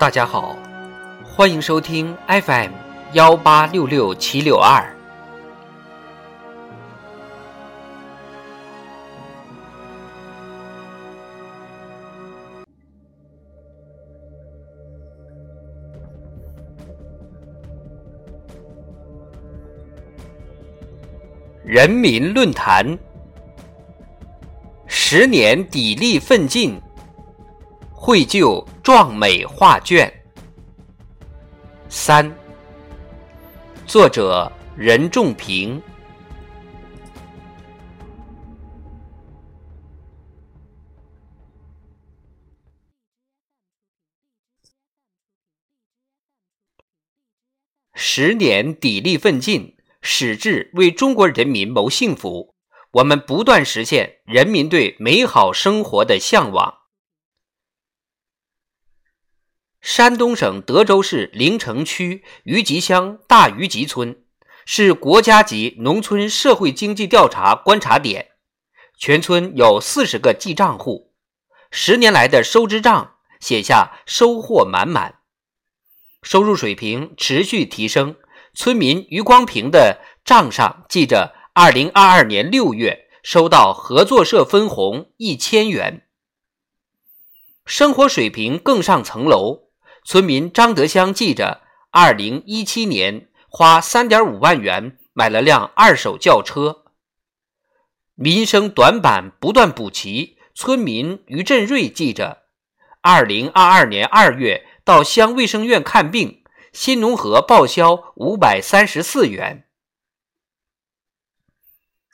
大家好，欢迎收听 FM 幺八六六七六二。人民论坛，十年砥砺奋进，绘就壮美画卷。三，作者任仲平。十年砥砺奋进。矢志为中国人民谋幸福，我们不断实现人民对美好生活的向往。山东省德州市临城区余集乡大余集村是国家级农村社会经济调查观察点，全村有四十个记账户，十年来的收支账写下收获满满，收入水平持续提升。村民余光平的账上记着，二零二二年六月收到合作社分红一千元。生活水平更上层楼，村民张德香记着，二零一七年花三点五万元买了辆二手轿车。民生短板不断补齐，村民于振瑞记着，二零二二年二月到乡卫生院看病。新农合报销五百三十四元，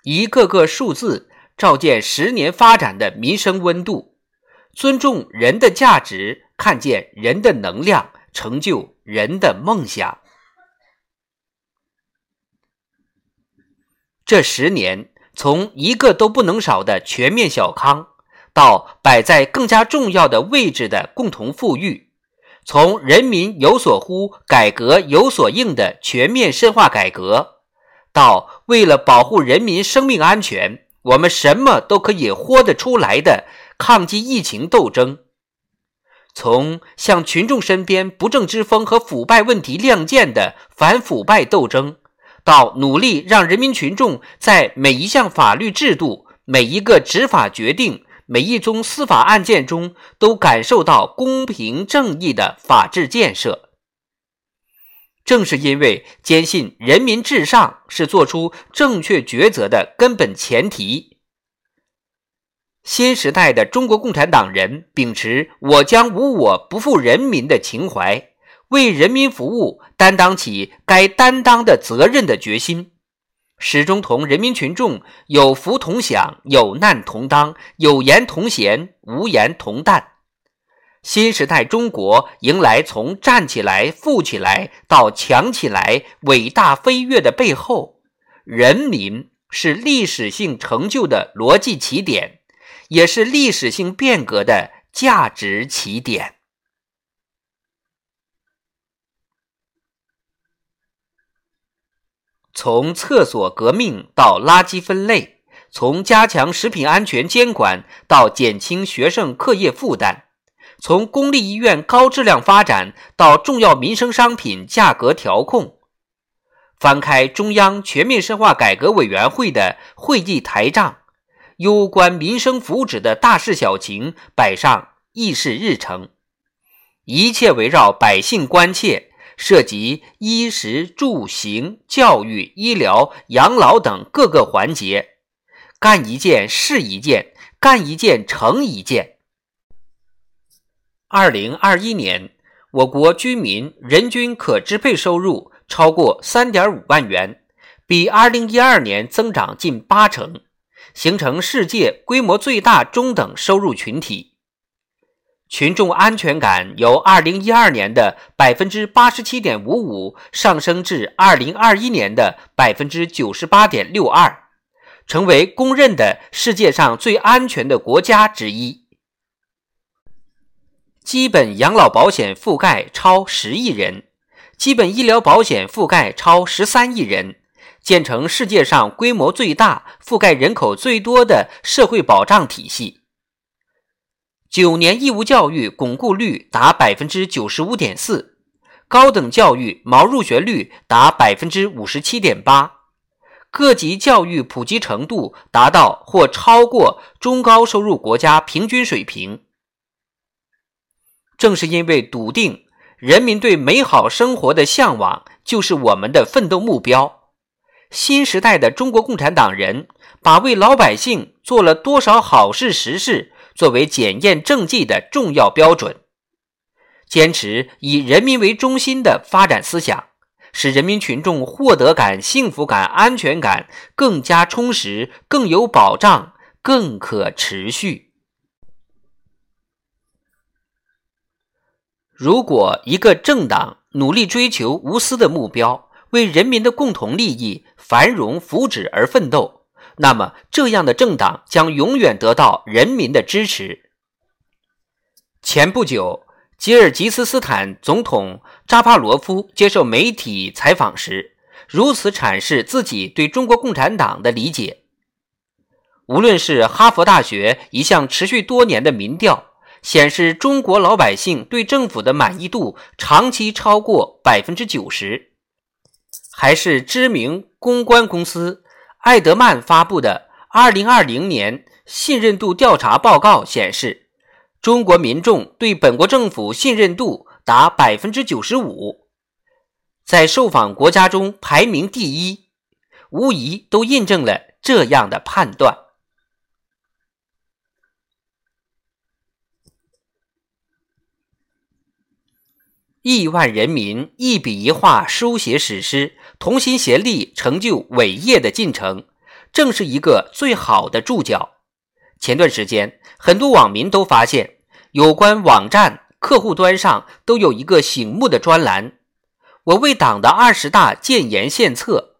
一个个数字照见十年发展的民生温度。尊重人的价值，看见人的能量，成就人的梦想。这十年，从一个都不能少的全面小康，到摆在更加重要的位置的共同富裕。从人民有所呼、改革有所应的全面深化改革，到为了保护人民生命安全，我们什么都可以豁得出来的抗击疫情斗争；从向群众身边不正之风和腐败问题亮剑的反腐败斗争，到努力让人民群众在每一项法律制度、每一个执法决定。每一宗司法案件中，都感受到公平正义的法治建设。正是因为坚信人民至上是做出正确抉择的根本前提，新时代的中国共产党人秉持“我将无我，不负人民”的情怀，为人民服务，担当起该担当的责任的决心。始终同人民群众有福同享、有难同当、有言同嫌、无言同担。新时代中国迎来从站起来、富起来到强起来、伟大飞跃的背后，人民是历史性成就的逻辑起点，也是历史性变革的价值起点。从厕所革命到垃圾分类，从加强食品安全监管到减轻学生课业负担，从公立医院高质量发展到重要民生商品价格调控，翻开中央全面深化改革委员会的会议台账，攸关民生福祉的大事小情摆上议事日程，一切围绕百姓关切。涉及衣食住行、教育、医疗、养老等各个环节，干一件是一件，干一件成一件。二零二一年，我国居民人均可支配收入超过三点五万元，比二零一二年增长近八成，形成世界规模最大中等收入群体。群众安全感由二零一二年的百分之八十七点五五上升至二零二一年的百分之九十八点六二，成为公认的世界上最安全的国家之一。基本养老保险覆盖超十亿人，基本医疗保险覆盖超十三亿人，建成世界上规模最大、覆盖人口最多的社会保障体系。九年义务教育巩固率达百分之九十五点四，高等教育毛入学率达百分之五十七点八，各级教育普及程度达到或超过中高收入国家平均水平。正是因为笃定人民对美好生活的向往就是我们的奋斗目标，新时代的中国共产党人把为老百姓做了多少好事实事。作为检验政绩的重要标准，坚持以人民为中心的发展思想，使人民群众获得感、幸福感、安全感更加充实、更有保障、更可持续。如果一个政党努力追求无私的目标，为人民的共同利益、繁荣福祉而奋斗。那么，这样的政党将永远得到人民的支持。前不久，吉尔吉斯斯坦总统扎帕罗夫接受媒体采访时，如此阐释自己对中国共产党的理解：无论是哈佛大学一项持续多年的民调显示，中国老百姓对政府的满意度长期超过百分之九十，还是知名公关公司。艾德曼发布的2020年信任度调查报告显示，中国民众对本国政府信任度达百分之九十五，在受访国家中排名第一，无疑都印证了这样的判断。亿万人民一笔一画书写史诗。同心协力成就伟业的进程，正是一个最好的注脚。前段时间，很多网民都发现，有关网站客户端上都有一个醒目的专栏：“我为党的二十大建言献策”，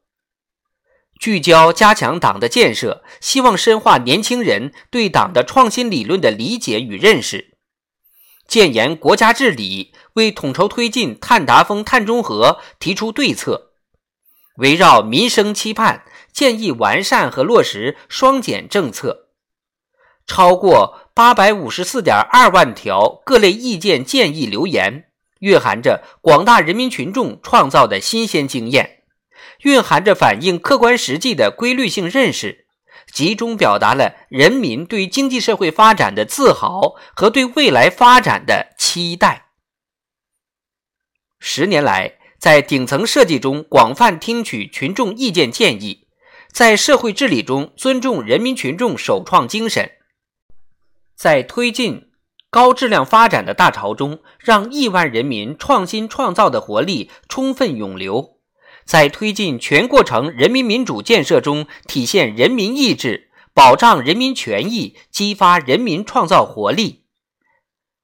聚焦加强党的建设，希望深化年轻人对党的创新理论的理解与认识，建言国家治理，为统筹推进碳达峰、碳中和提出对策。围绕民生期盼，建议完善和落实双减政策，超过八百五十四点二万条各类意见建议留言，蕴含着广大人民群众创造的新鲜经验，蕴含着反映客观实际的规律性认识，集中表达了人民对经济社会发展的自豪和对未来发展的期待。十年来。在顶层设计中广泛听取群众意见建议，在社会治理中尊重人民群众首创精神，在推进高质量发展的大潮中，让亿万人民创新创造的活力充分涌流，在推进全过程人民民主建设中体现人民意志，保障人民权益，激发人民创造活力。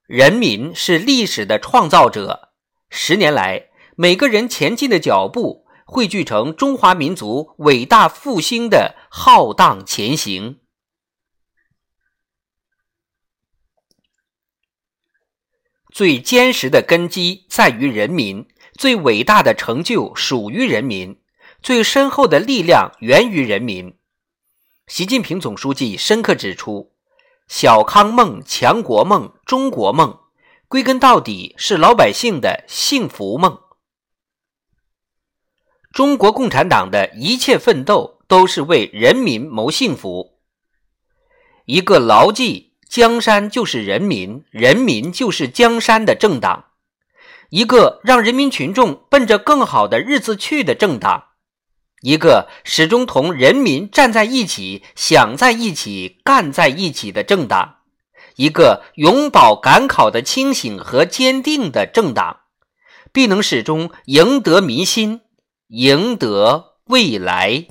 人民是历史的创造者，十年来。每个人前进的脚步汇聚成中华民族伟大复兴的浩荡前行。最坚实的根基在于人民，最伟大的成就属于人民，最深厚的力量源于人民。习近平总书记深刻指出：“小康梦、强国梦、中国梦，归根到底是老百姓的幸福梦。”中国共产党的一切奋斗都是为人民谋幸福。一个牢记“江山就是人民，人民就是江山”的政党，一个让人民群众奔着更好的日子去的政党，一个始终同人民站在一起、想在一起、干在一起的政党，一个永葆赶考的清醒和坚定的政党，必能始终赢得民心。赢得未来。